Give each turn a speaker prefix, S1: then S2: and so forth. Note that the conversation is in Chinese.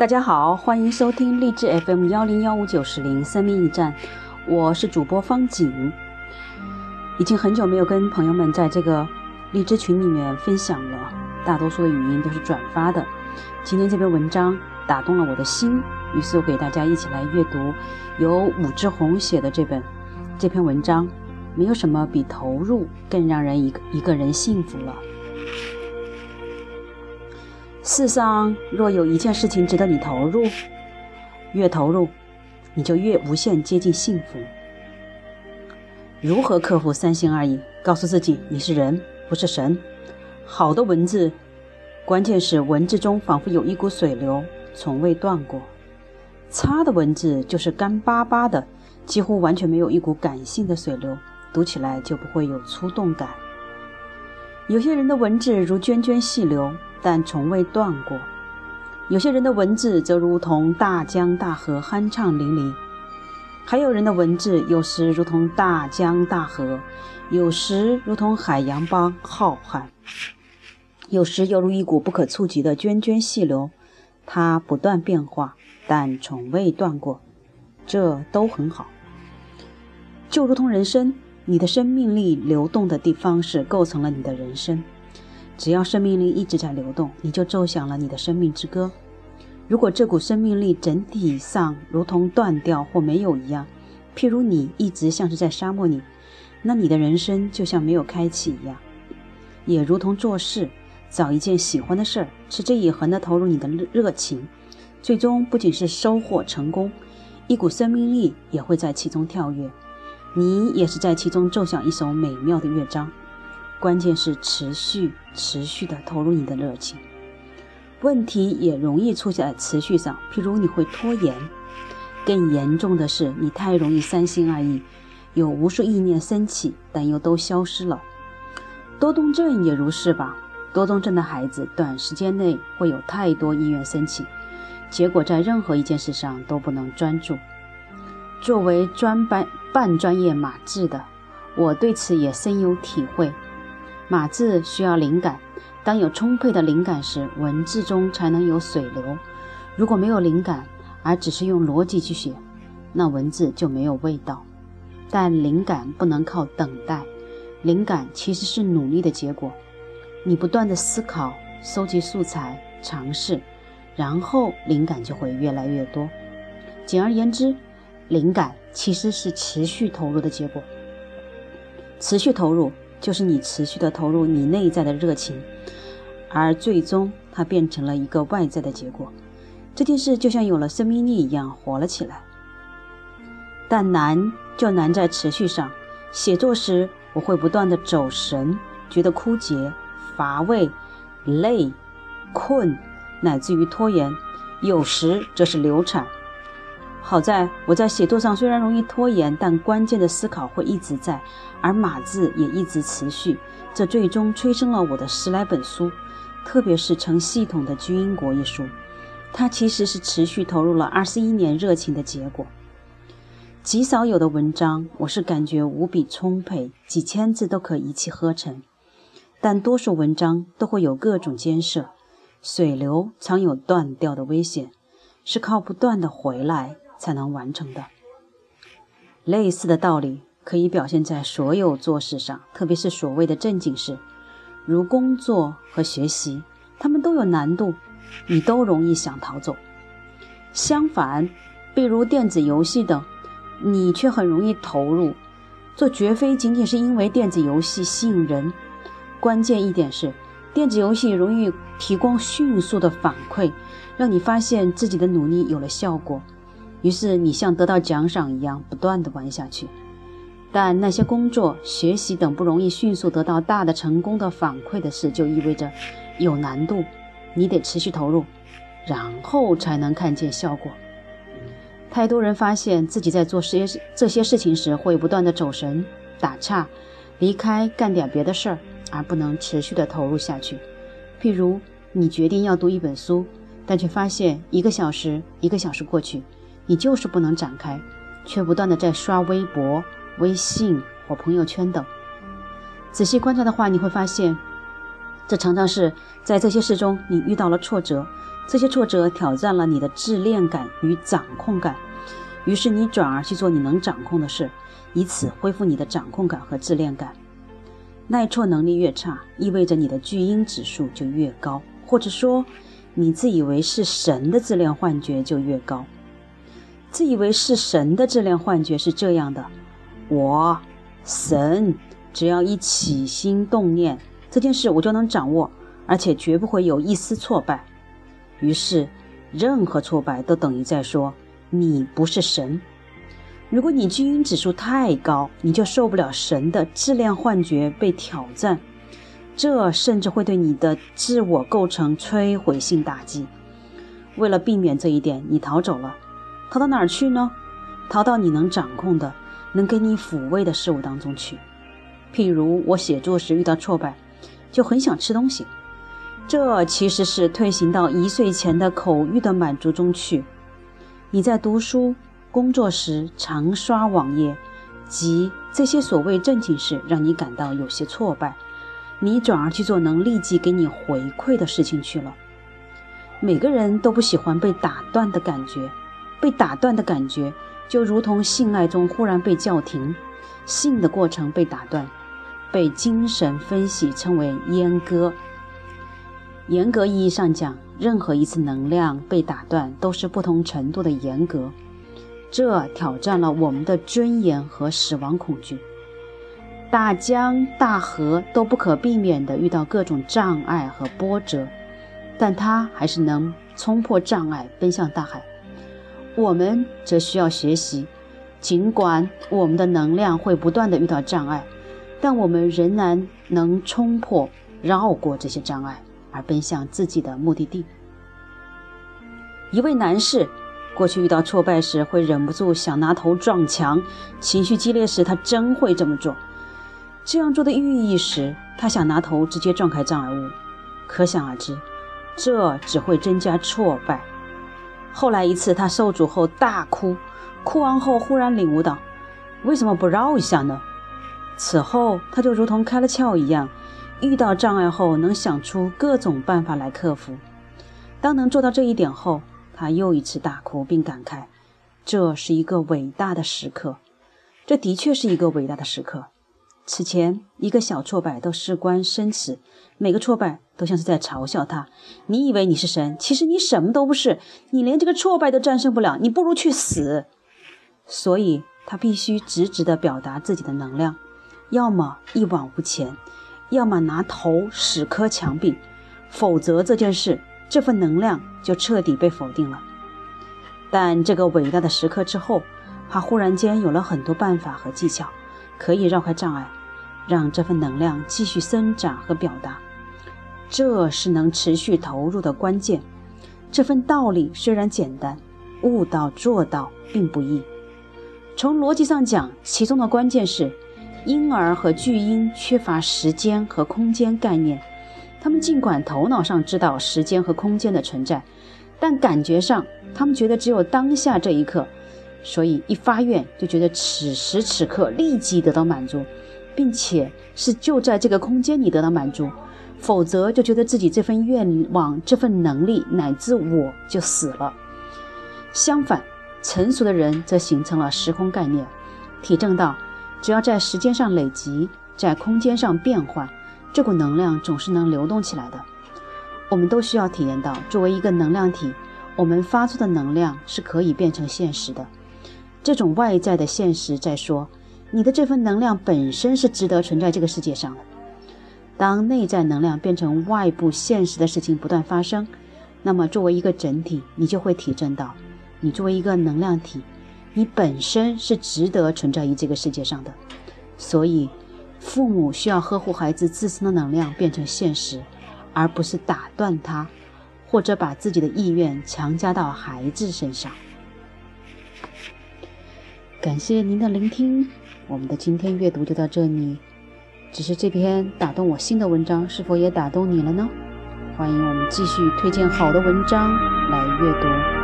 S1: 大家好，欢迎收听励志 FM 幺零幺五九十零生命驿站，我是主播方景。已经很久没有跟朋友们在这个荔枝群里面分享了，大多数的语音都是转发的。今天这篇文章打动了我的心，于是我给大家一起来阅读由武志红写的这本这篇文章。没有什么比投入更让人一个一个人幸福了。世上若有一件事情值得你投入，越投入，你就越无限接近幸福。如何克服三心二意？告诉自己你是人，不是神。好的文字，关键是文字中仿佛有一股水流，从未断过；差的文字就是干巴巴的，几乎完全没有一股感性的水流，读起来就不会有触动感。有些人的文字如涓涓细流。但从未断过。有些人的文字则如同大江大河，酣畅淋漓；还有人的文字有时如同大江大河，有时如同海洋般浩瀚，有时犹如一股不可触及的涓涓细流。它不断变化，但从未断过。这都很好。就如同人生，你的生命力流动的地方是构成了你的人生。只要生命力一直在流动，你就奏响了你的生命之歌。如果这股生命力整体上如同断掉或没有一样，譬如你一直像是在沙漠里，那你的人生就像没有开启一样。也如同做事，找一件喜欢的事儿，持之以恒地投入你的热情，最终不仅是收获成功，一股生命力也会在其中跳跃，你也是在其中奏响一首美妙的乐章。关键是持续、持续的投入你的热情。问题也容易出现在持续上，譬如你会拖延，更严重的是你太容易三心二意，有无数意念升起，但又都消失了。多动症也如是吧？多动症的孩子短时间内会有太多意愿升起，结果在任何一件事上都不能专注。作为专班半专业码字的，我对此也深有体会。码字需要灵感，当有充沛的灵感时，文字中才能有水流。如果没有灵感，而只是用逻辑去写，那文字就没有味道。但灵感不能靠等待，灵感其实是努力的结果。你不断的思考、收集素材、尝试，然后灵感就会越来越多。简而言之，灵感其实是持续投入的结果。持续投入。就是你持续的投入你内在的热情，而最终它变成了一个外在的结果。这件事就像有了生命力一样活了起来。但难就难在持续上。写作时我会不断的走神，觉得枯竭、乏味、累、困，乃至于拖延。有时则是流产。好在我在写作上虽然容易拖延，但关键的思考会一直在，而码字也一直持续。这最终催生了我的十来本书，特别是成系统的《居英国》一书，它其实是持续投入了二十一年热情的结果。极少有的文章，我是感觉无比充沛，几千字都可一气呵成，但多数文章都会有各种艰涩，水流常有断掉的危险，是靠不断的回来。才能完成的。类似的道理可以表现在所有做事上，特别是所谓的正经事，如工作和学习，他们都有难度，你都容易想逃走。相反，比如电子游戏等，你却很容易投入。这绝非仅仅是因为电子游戏吸引人，关键一点是，电子游戏容易提供迅速的反馈，让你发现自己的努力有了效果。于是你像得到奖赏一样不断地玩下去，但那些工作、学习等不容易迅速得到大的成功的反馈的事，就意味着有难度，你得持续投入，然后才能看见效果。太多人发现自己在做些这些事情时，会不断的走神、打岔、离开，干点别的事儿，而不能持续的投入下去。譬如你决定要读一本书，但却发现一个小时一个小时过去。你就是不能展开，却不断的在刷微博、微信或朋友圈等。仔细观察的话，你会发现，这常常是在这些事中你遇到了挫折，这些挫折挑战了你的自恋感与掌控感，于是你转而去做你能掌控的事，以此恢复你的掌控感和自恋感。耐挫能力越差，意味着你的巨婴指数就越高，或者说，你自以为是神的自恋幻觉就越高。自以为是神的质量幻觉是这样的：我，神，只要一起心动念，这件事我就能掌握，而且绝不会有一丝挫败。于是，任何挫败都等于在说你不是神。如果你基因指数太高，你就受不了神的质量幻觉被挑战，这甚至会对你的自我构成摧毁性打击。为了避免这一点，你逃走了，逃到哪儿去呢？逃到你能掌控的、能给你抚慰的事物当中去。譬如我写作时遇到挫败，就很想吃东西。这其实是退行到一岁前的口欲的满足中去。你在读书、工作时常刷网页，及这些所谓正经事让你感到有些挫败，你转而去做能立即给你回馈的事情去了。每个人都不喜欢被打断的感觉，被打断的感觉就如同性爱中忽然被叫停，性的过程被打断，被精神分析称为阉割。严格意义上讲，任何一次能量被打断都是不同程度的严格，这挑战了我们的尊严和死亡恐惧。大江大河都不可避免地遇到各种障碍和波折，但它还是能冲破障碍奔向大海。我们则需要学习，尽管我们的能量会不断的遇到障碍，但我们仍然能冲破、绕过这些障碍。而奔向自己的目的地。一位男士过去遇到挫败时，会忍不住想拿头撞墙；情绪激烈时，他真会这么做。这样做的寓意时，他想拿头直接撞开障碍物。可想而知，这只会增加挫败。后来一次，他受阻后大哭，哭完后忽然领悟到，为什么不绕一下呢？此后，他就如同开了窍一样。遇到障碍后，能想出各种办法来克服。当能做到这一点后，他又一次大哭，并感慨：“这是一个伟大的时刻。”这的确是一个伟大的时刻。此前，一个小挫败都事关生死，每个挫败都像是在嘲笑他：“你以为你是神，其实你什么都不是，你连这个挫败都战胜不了，你不如去死。”所以，他必须直直地表达自己的能量，要么一往无前。要么拿头死磕墙壁，否则这件事这份能量就彻底被否定了。但这个伟大的时刻之后，他忽然间有了很多办法和技巧，可以绕开障碍，让这份能量继续生长和表达。这是能持续投入的关键。这份道理虽然简单，悟到做到并不易。从逻辑上讲，其中的关键是。婴儿和巨婴缺乏时间和空间概念，他们尽管头脑上知道时间和空间的存在，但感觉上他们觉得只有当下这一刻，所以一发愿就觉得此时此刻立即得到满足，并且是就在这个空间里得到满足，否则就觉得自己这份愿望、这份能力乃至我就死了。相反，成熟的人则形成了时空概念，体证到。只要在时间上累积，在空间上变换，这股能量总是能流动起来的。我们都需要体验到，作为一个能量体，我们发出的能量是可以变成现实的。这种外在的现实在说，你的这份能量本身是值得存在这个世界上的。当内在能量变成外部现实的事情不断发生，那么作为一个整体，你就会体证到，你作为一个能量体。你本身是值得存在于这个世界上的，所以父母需要呵护孩子自身的能量变成现实，而不是打断他，或者把自己的意愿强加到孩子身上。感谢您的聆听，我们的今天阅读就到这里。只是这篇打动我心的文章，是否也打动你了呢？欢迎我们继续推荐好的文章来阅读。